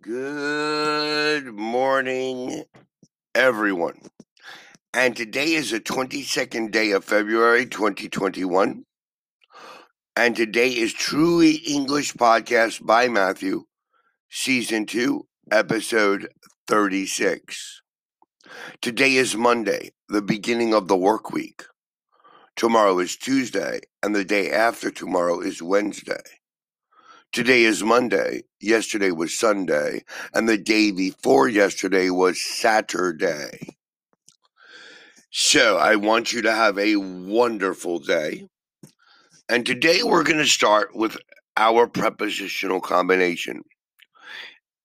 Good morning, everyone. And today is the 22nd day of February 2021. And today is Truly English Podcast by Matthew, Season 2, Episode 36. Today is Monday, the beginning of the work week. Tomorrow is Tuesday, and the day after tomorrow is Wednesday. Today is Monday. Yesterday was Sunday. And the day before yesterday was Saturday. So I want you to have a wonderful day. And today we're going to start with our prepositional combination.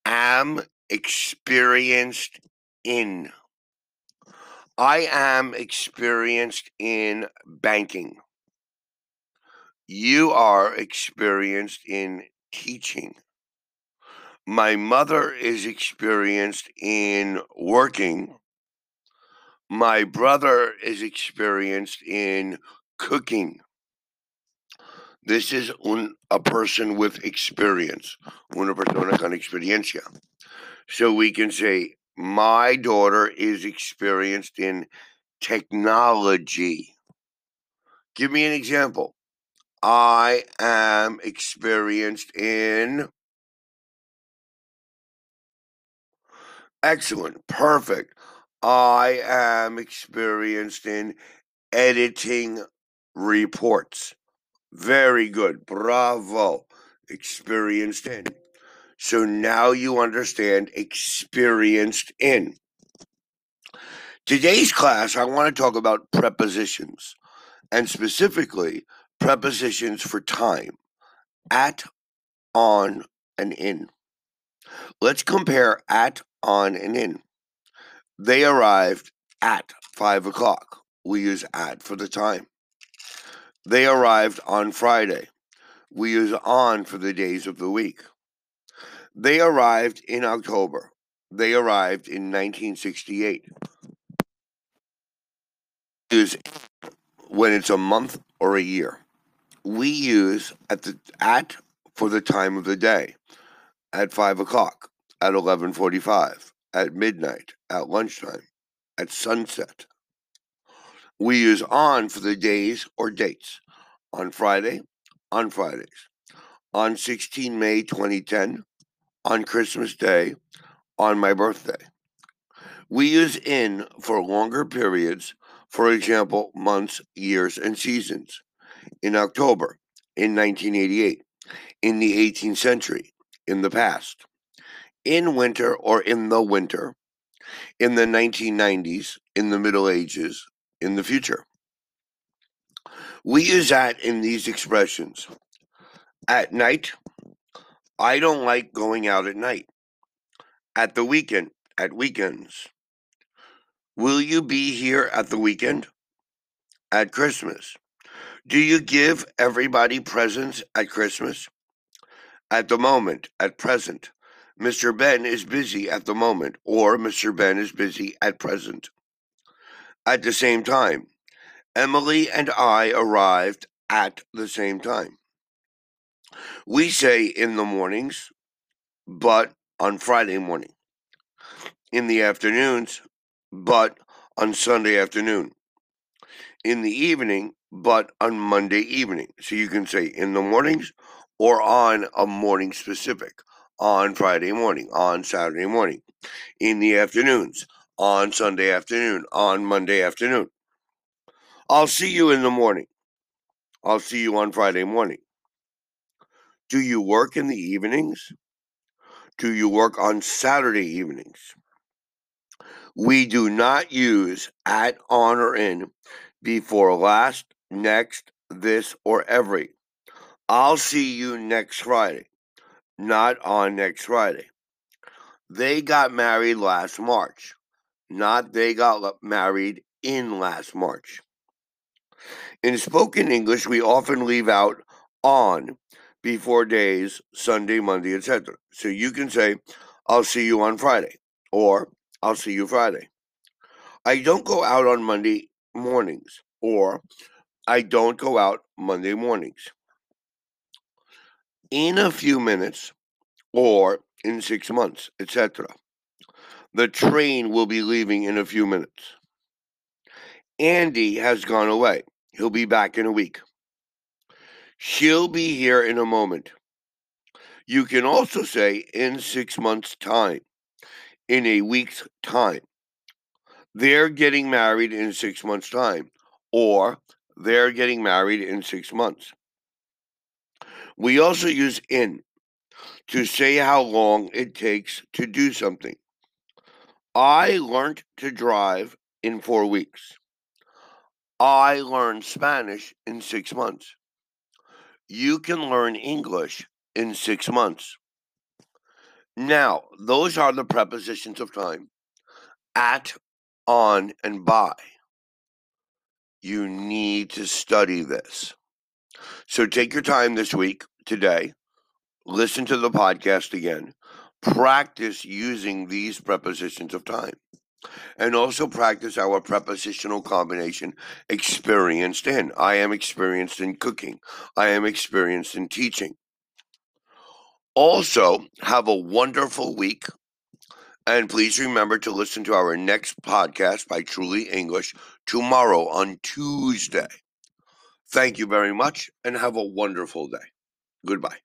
Am experienced in. I am experienced in banking. You are experienced in teaching. My mother is experienced in working. My brother is experienced in cooking. This is un, a person with experience, una persona con experiencia. So we can say, my daughter is experienced in technology. Give me an example. I am experienced in. Excellent. Perfect. I am experienced in editing reports. Very good. Bravo. Experienced in. So now you understand experienced in. Today's class, I want to talk about prepositions and specifically prepositions for time at, on, and in. Let's compare at, on, and in. They arrived at 5 o'clock. We use at for the time. They arrived on Friday. We use on for the days of the week. They arrived in October. They arrived in 1968. Use when it's a month or a year we use at the at for the time of the day. At five o'clock at 11.45 at midnight at lunchtime at sunset. We use on for the days or dates. On friday on fridays. On 16 may 2010 on christmas day on my birthday. We use in for longer periods for example months years and seasons in October in 1988, in the 18th century, in the past, in winter or in the winter, in the 1990s, in the Middle Ages, in the future. We use that in these expressions. At night, I don't like going out at night. At the weekend, at weekends. Will you be here at the weekend? At Christmas. Do you give everybody presents at Christmas? At the moment, at present. Mr. Ben is busy at the moment, or Mr. Ben is busy at present. At the same time, Emily and I arrived at the same time. We say in the mornings, but on Friday morning. In the afternoons, but on Sunday afternoon. In the evening, but on Monday evening. So you can say in the mornings or on a morning specific, on Friday morning, on Saturday morning, in the afternoons, on Sunday afternoon, on Monday afternoon. I'll see you in the morning. I'll see you on Friday morning. Do you work in the evenings? Do you work on Saturday evenings? We do not use at, on, or in before last, next, this, or every. I'll see you next Friday, not on next Friday. They got married last March, not they got married in last March. In spoken English, we often leave out on before days, Sunday, Monday, etc. So you can say, I'll see you on Friday, or I'll see you Friday. I don't go out on Monday mornings, or I don't go out Monday mornings. In a few minutes, or in six months, etc. The train will be leaving in a few minutes. Andy has gone away. He'll be back in a week. She'll be here in a moment. You can also say in six months' time, in a week's time. They're getting married in six months' time, or they're getting married in six months. We also use in to say how long it takes to do something. I learned to drive in four weeks. I learned Spanish in six months. You can learn English in six months. Now, those are the prepositions of time at, on, and by. You need to study this. So take your time this week, today, listen to the podcast again, practice using these prepositions of time, and also practice our prepositional combination experienced in. I am experienced in cooking, I am experienced in teaching. Also, have a wonderful week. And please remember to listen to our next podcast by Truly English tomorrow on Tuesday. Thank you very much and have a wonderful day. Goodbye.